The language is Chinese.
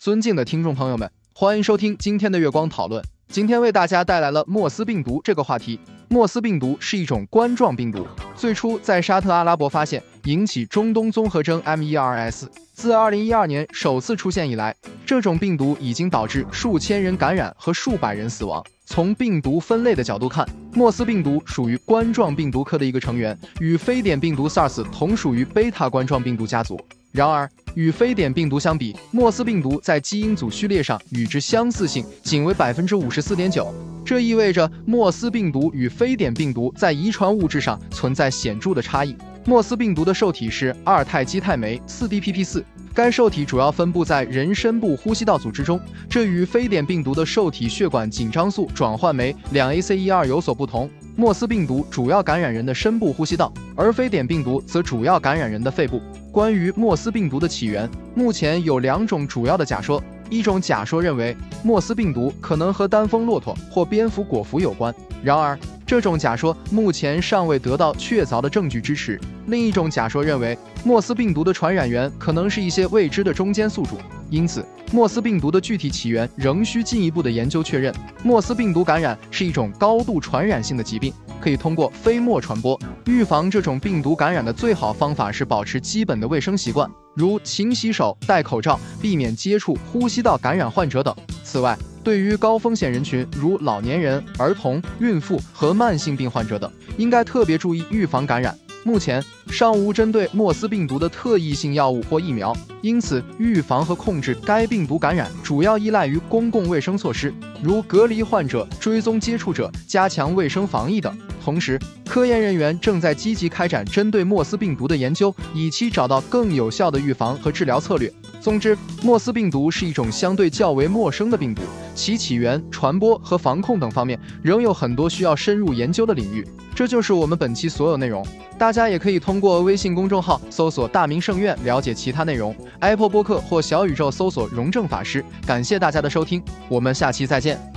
尊敬的听众朋友们，欢迎收听今天的月光讨论。今天为大家带来了莫斯病毒这个话题。莫斯病毒是一种冠状病毒，最初在沙特阿拉伯发现，引起中东综合征 MERS。自2012年首次出现以来，这种病毒已经导致数千人感染和数百人死亡。从病毒分类的角度看，莫斯病毒属于冠状病毒科的一个成员，与非典病毒 SARS 同属于贝塔冠状病毒家族。然而，与非典病毒相比，莫斯病毒在基因组序列上与之相似性仅为百分之五十四点九，这意味着莫斯病毒与非典病毒在遗传物质上存在显著的差异。莫斯病毒的受体是二肽基肽酶四 DPP 四，该受体主要分布在人深部呼吸道组织中，这与非典病毒的受体血管紧张素转换酶两 ACE 二有所不同。莫斯病毒主要感染人的深部呼吸道，而非典病毒则主要感染人的肺部。关于莫斯病毒的起源，目前有两种主要的假说。一种假说认为，莫斯病毒可能和单峰骆驼或蝙蝠果蝠有关。然而，这种假说目前尚未得到确凿的证据支持。另一种假说认为，莫斯病毒的传染源可能是一些未知的中间宿主。因此，莫斯病毒的具体起源仍需进一步的研究确认。莫斯病毒感染是一种高度传染性的疾病。可以通过飞沫传播。预防这种病毒感染的最好方法是保持基本的卫生习惯，如勤洗手、戴口罩、避免接触呼吸道感染患者等。此外，对于高风险人群，如老年人、儿童、孕妇和慢性病患者等，应该特别注意预防感染。目前尚无针对莫斯病毒的特异性药物或疫苗，因此预防和控制该病毒感染主要依赖于公共卫生措施，如隔离患者、追踪接触者、加强卫生防疫等。同时，科研人员正在积极开展针对莫斯病毒的研究，以期找到更有效的预防和治疗策略。总之，莫斯病毒是一种相对较为陌生的病毒，其起源、传播和防控等方面仍有很多需要深入研究的领域。这就是我们本期所有内容。大家也可以通过微信公众号搜索“大明圣院”了解其他内容，Apple 播客或小宇宙搜索“荣正法师”。感谢大家的收听，我们下期再见。